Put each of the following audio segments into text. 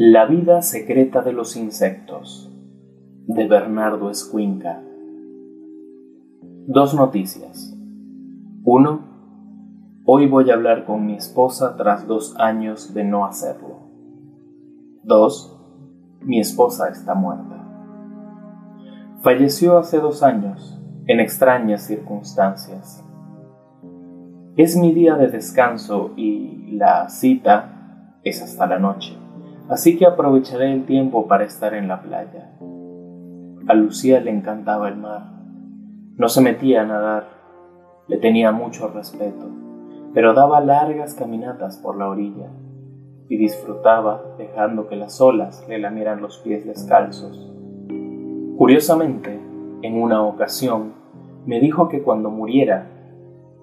La vida secreta de los insectos de Bernardo Escuinca. Dos noticias. Uno, hoy voy a hablar con mi esposa tras dos años de no hacerlo. Dos, mi esposa está muerta. Falleció hace dos años, en extrañas circunstancias. Es mi día de descanso y la cita es hasta la noche así que aprovecharé el tiempo para estar en la playa. A Lucía le encantaba el mar. No se metía a nadar, le tenía mucho respeto, pero daba largas caminatas por la orilla y disfrutaba dejando que las olas le lamieran los pies descalzos. Curiosamente, en una ocasión, me dijo que cuando muriera,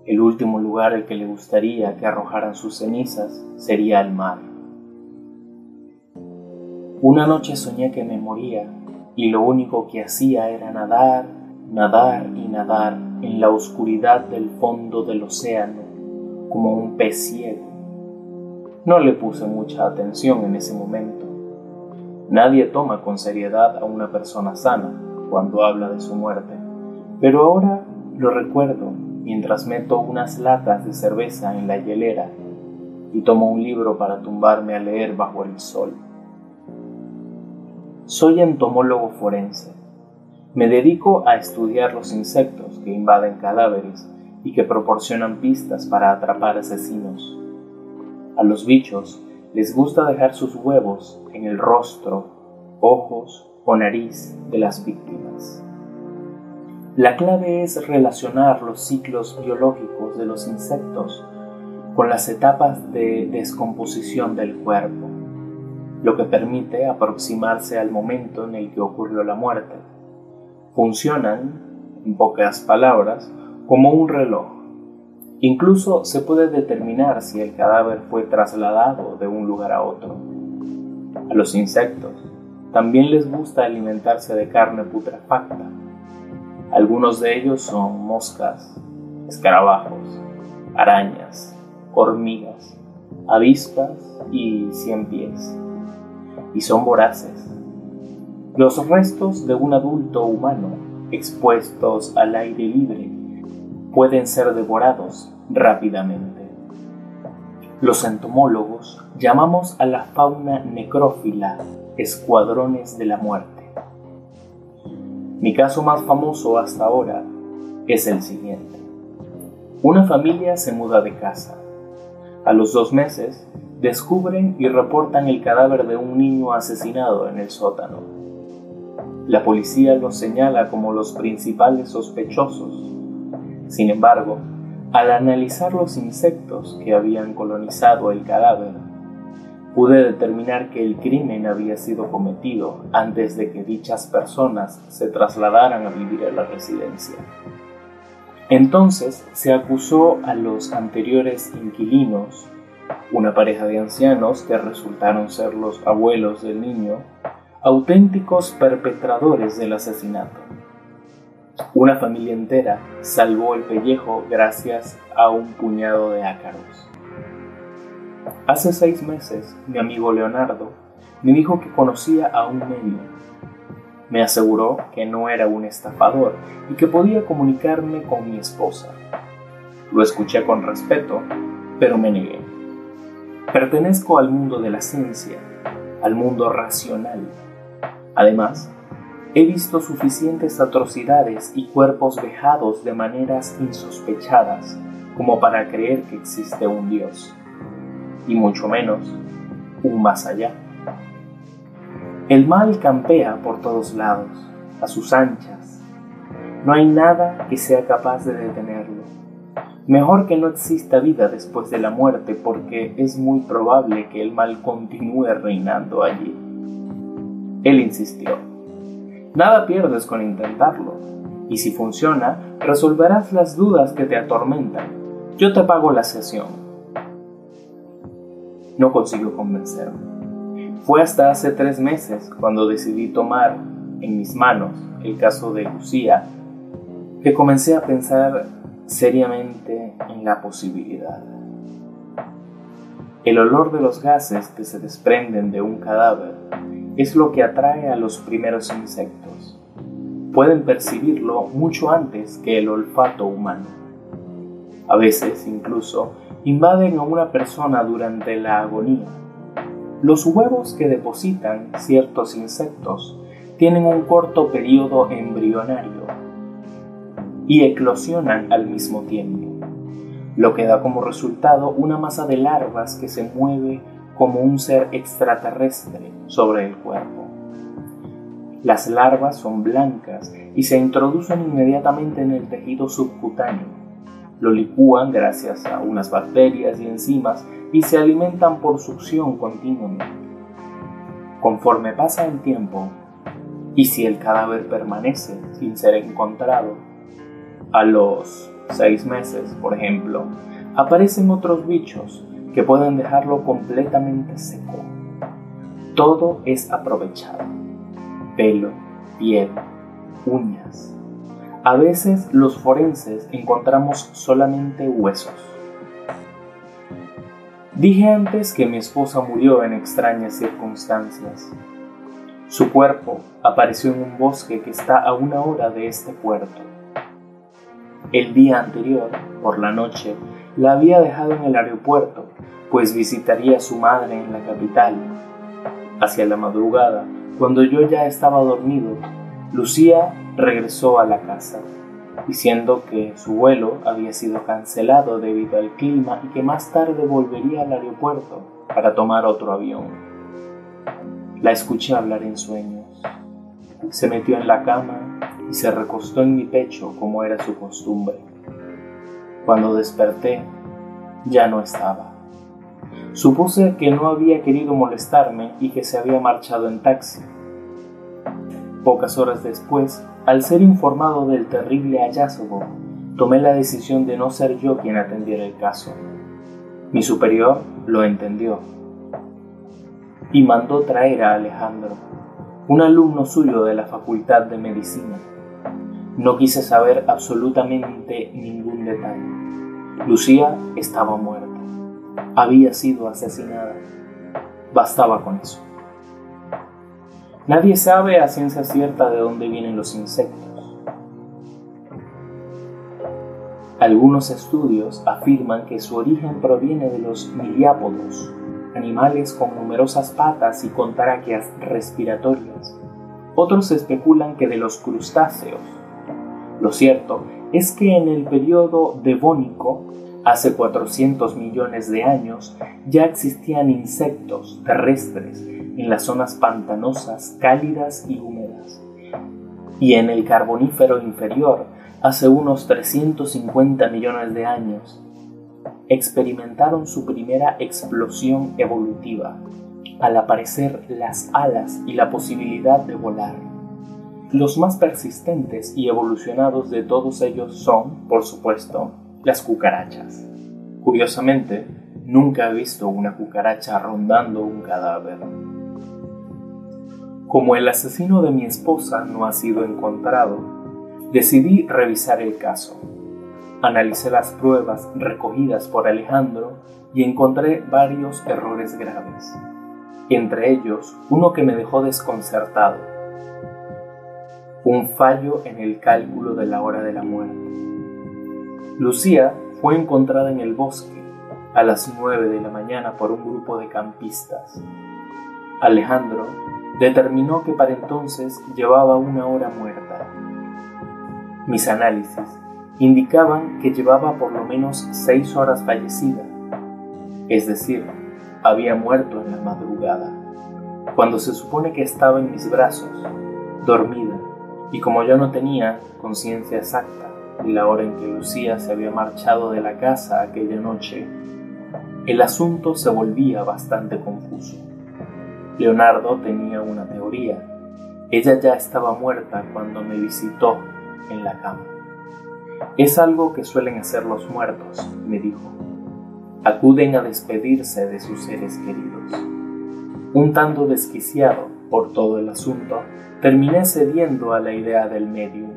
el último lugar al que le gustaría que arrojaran sus cenizas sería el mar. Una noche soñé que me moría y lo único que hacía era nadar, nadar y nadar en la oscuridad del fondo del océano como un pez ciego. No le puse mucha atención en ese momento. Nadie toma con seriedad a una persona sana cuando habla de su muerte, pero ahora lo recuerdo mientras meto unas latas de cerveza en la hielera y tomo un libro para tumbarme a leer bajo el sol. Soy entomólogo forense. Me dedico a estudiar los insectos que invaden cadáveres y que proporcionan pistas para atrapar asesinos. A los bichos les gusta dejar sus huevos en el rostro, ojos o nariz de las víctimas. La clave es relacionar los ciclos biológicos de los insectos con las etapas de descomposición del cuerpo lo que permite aproximarse al momento en el que ocurrió la muerte. Funcionan, en pocas palabras, como un reloj. Incluso se puede determinar si el cadáver fue trasladado de un lugar a otro. A los insectos también les gusta alimentarse de carne putrefacta. Algunos de ellos son moscas, escarabajos, arañas, hormigas, avispas y cien pies y son voraces. Los restos de un adulto humano expuestos al aire libre pueden ser devorados rápidamente. Los entomólogos llamamos a la fauna necrófila escuadrones de la muerte. Mi caso más famoso hasta ahora es el siguiente. Una familia se muda de casa. A los dos meses descubren y reportan el cadáver de un niño asesinado en el sótano. La policía los señala como los principales sospechosos. Sin embargo, al analizar los insectos que habían colonizado el cadáver, pude determinar que el crimen había sido cometido antes de que dichas personas se trasladaran a vivir a la residencia. Entonces se acusó a los anteriores inquilinos una pareja de ancianos que resultaron ser los abuelos del niño, auténticos perpetradores del asesinato. Una familia entera salvó el pellejo gracias a un puñado de ácaros. Hace seis meses, mi amigo Leonardo me dijo que conocía a un medio. Me aseguró que no era un estafador y que podía comunicarme con mi esposa. Lo escuché con respeto, pero me negué. Pertenezco al mundo de la ciencia, al mundo racional. Además, he visto suficientes atrocidades y cuerpos vejados de maneras insospechadas como para creer que existe un Dios, y mucho menos un más allá. El mal campea por todos lados, a sus anchas. No hay nada que sea capaz de detenerlo. Mejor que no exista vida después de la muerte porque es muy probable que el mal continúe reinando allí. Él insistió. Nada pierdes con intentarlo, y si funciona, resolverás las dudas que te atormentan. Yo te pago la sesión. No consiguió convencerme. Fue hasta hace tres meses cuando decidí tomar en mis manos el caso de Lucía que comencé a pensar seriamente en la posibilidad. El olor de los gases que se desprenden de un cadáver es lo que atrae a los primeros insectos. Pueden percibirlo mucho antes que el olfato humano. A veces, incluso, invaden a una persona durante la agonía. Los huevos que depositan ciertos insectos tienen un corto periodo embrionario y eclosionan al mismo tiempo, lo que da como resultado una masa de larvas que se mueve como un ser extraterrestre sobre el cuerpo. Las larvas son blancas y se introducen inmediatamente en el tejido subcutáneo. Lo licúan gracias a unas bacterias y enzimas y se alimentan por succión continuamente. Conforme pasa el tiempo, y si el cadáver permanece sin ser encontrado, a los seis meses, por ejemplo, aparecen otros bichos que pueden dejarlo completamente seco. Todo es aprovechado. Pelo, piel, uñas. A veces los forenses encontramos solamente huesos. Dije antes que mi esposa murió en extrañas circunstancias. Su cuerpo apareció en un bosque que está a una hora de este puerto. El día anterior, por la noche, la había dejado en el aeropuerto, pues visitaría a su madre en la capital. Hacia la madrugada, cuando yo ya estaba dormido, Lucía regresó a la casa, diciendo que su vuelo había sido cancelado debido al clima y que más tarde volvería al aeropuerto para tomar otro avión. La escuché hablar en sueños. Se metió en la cama y se recostó en mi pecho como era su costumbre. Cuando desperté, ya no estaba. Supuse que no había querido molestarme y que se había marchado en taxi. Pocas horas después, al ser informado del terrible hallazgo, tomé la decisión de no ser yo quien atendiera el caso. Mi superior lo entendió y mandó traer a Alejandro, un alumno suyo de la Facultad de Medicina. No quise saber absolutamente ningún detalle. Lucía estaba muerta. Había sido asesinada. Bastaba con eso. Nadie sabe a ciencia cierta de dónde vienen los insectos. Algunos estudios afirman que su origen proviene de los miliápodos, animales con numerosas patas y con tráqueas respiratorias. Otros especulan que de los crustáceos, lo cierto es que en el periodo devónico, hace 400 millones de años, ya existían insectos terrestres en las zonas pantanosas, cálidas y húmedas. Y en el Carbonífero inferior, hace unos 350 millones de años, experimentaron su primera explosión evolutiva, al aparecer las alas y la posibilidad de volar. Los más persistentes y evolucionados de todos ellos son, por supuesto, las cucarachas. Curiosamente, nunca he visto una cucaracha rondando un cadáver. Como el asesino de mi esposa no ha sido encontrado, decidí revisar el caso. Analicé las pruebas recogidas por Alejandro y encontré varios errores graves, entre ellos uno que me dejó desconcertado un fallo en el cálculo de la hora de la muerte. Lucía fue encontrada en el bosque a las 9 de la mañana por un grupo de campistas. Alejandro determinó que para entonces llevaba una hora muerta. Mis análisis indicaban que llevaba por lo menos seis horas fallecida, es decir, había muerto en la madrugada, cuando se supone que estaba en mis brazos, dormida, y como yo no tenía conciencia exacta de la hora en que Lucía se había marchado de la casa aquella noche, el asunto se volvía bastante confuso. Leonardo tenía una teoría. Ella ya estaba muerta cuando me visitó en la cama. Es algo que suelen hacer los muertos, me dijo. Acuden a despedirse de sus seres queridos. Un tanto desquiciado por todo el asunto, terminé cediendo a la idea del medium.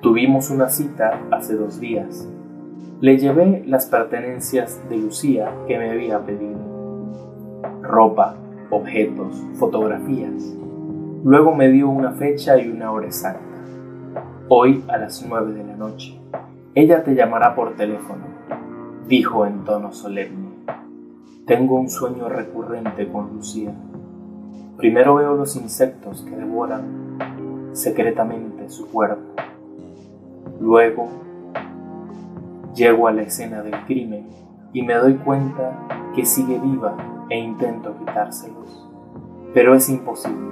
Tuvimos una cita hace dos días. Le llevé las pertenencias de Lucía que me había pedido. Ropa, objetos, fotografías. Luego me dio una fecha y una hora exacta. Hoy a las nueve de la noche. Ella te llamará por teléfono, dijo en tono solemne. Tengo un sueño recurrente con Lucía. Primero veo los insectos que devoran secretamente su cuerpo. Luego llego a la escena del crimen y me doy cuenta que sigue viva e intento quitárselos. Pero es imposible,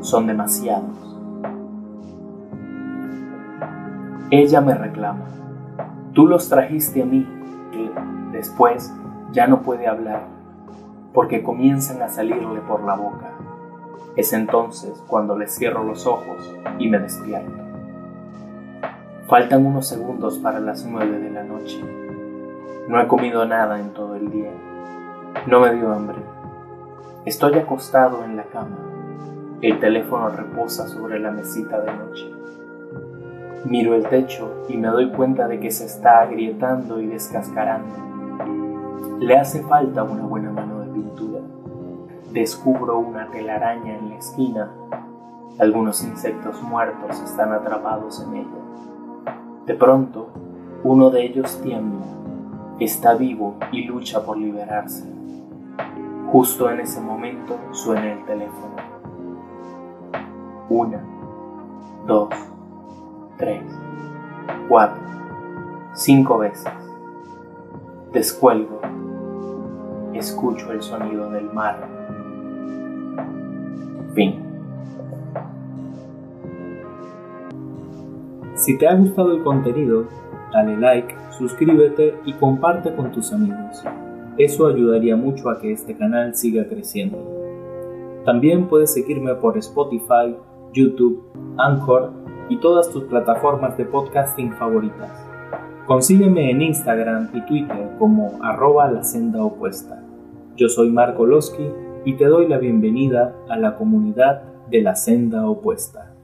son demasiados. Ella me reclama. Tú los trajiste a mí, que después ya no puede hablar, porque comienzan a salirle por la boca. Es entonces cuando le cierro los ojos y me despierto. Faltan unos segundos para las nueve de la noche. No he comido nada en todo el día. No me dio hambre. Estoy acostado en la cama. El teléfono reposa sobre la mesita de noche. Miro el techo y me doy cuenta de que se está agrietando y descascarando. Le hace falta una buena mano de pintura. Descubro una telaraña en la esquina. Algunos insectos muertos están atrapados en ella. De pronto, uno de ellos tiembla, está vivo y lucha por liberarse. Justo en ese momento suena el teléfono. Una, dos, tres, cuatro, cinco veces. Descuelgo. Escucho el sonido del mar. Fin. Si te ha gustado el contenido, dale like, suscríbete y comparte con tus amigos. Eso ayudaría mucho a que este canal siga creciendo. También puedes seguirme por Spotify, YouTube, Anchor y todas tus plataformas de podcasting favoritas. Consígueme en Instagram y Twitter como arroba la senda opuesta. Yo soy Marco Losky y te doy la bienvenida a la comunidad de la senda opuesta.